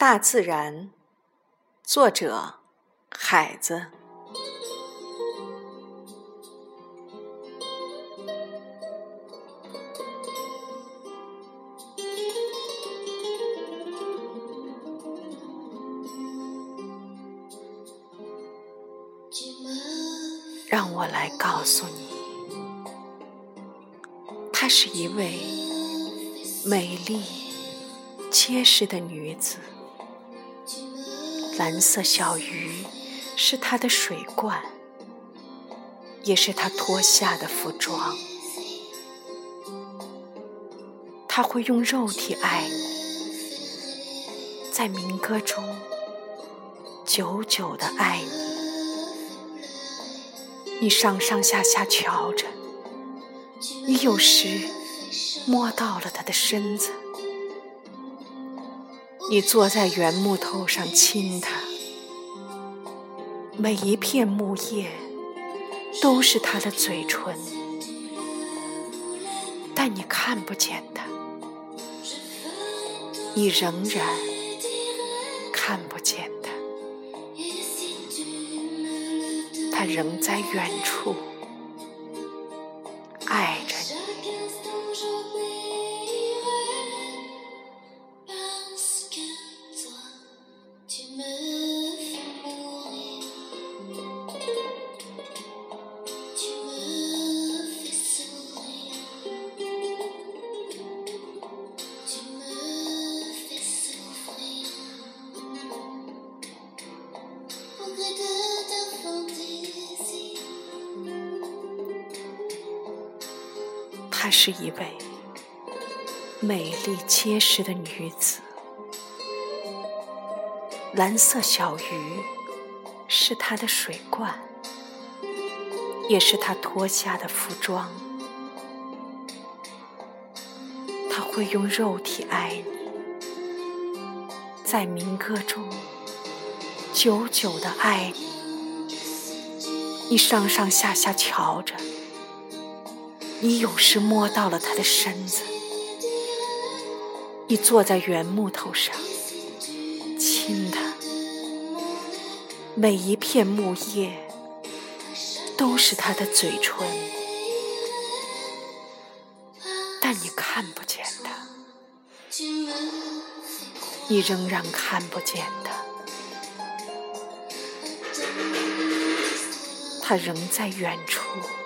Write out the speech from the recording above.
大自然，作者海子。让我来告诉你，她是一位美丽、结实的女子。蓝色小鱼是他的水罐，也是他脱下的服装。他会用肉体爱你，在民歌中久久的爱你。你上上下下瞧着，你有时摸到了他的身子，你坐在原木头上亲他，每一片木叶都是他的嘴唇，但你看不见他，你仍然看不见。他仍在远处爱她是一位美丽结实的女子，蓝色小鱼是她的水罐，也是她脱下的服装。她会用肉体爱你，在民歌中久久的爱你，你上上下下瞧着。你有时摸到了他的身子，你坐在圆木头上亲他，每一片木叶都是他的嘴唇，但你看不见他，你仍然看不见他，他仍在远处。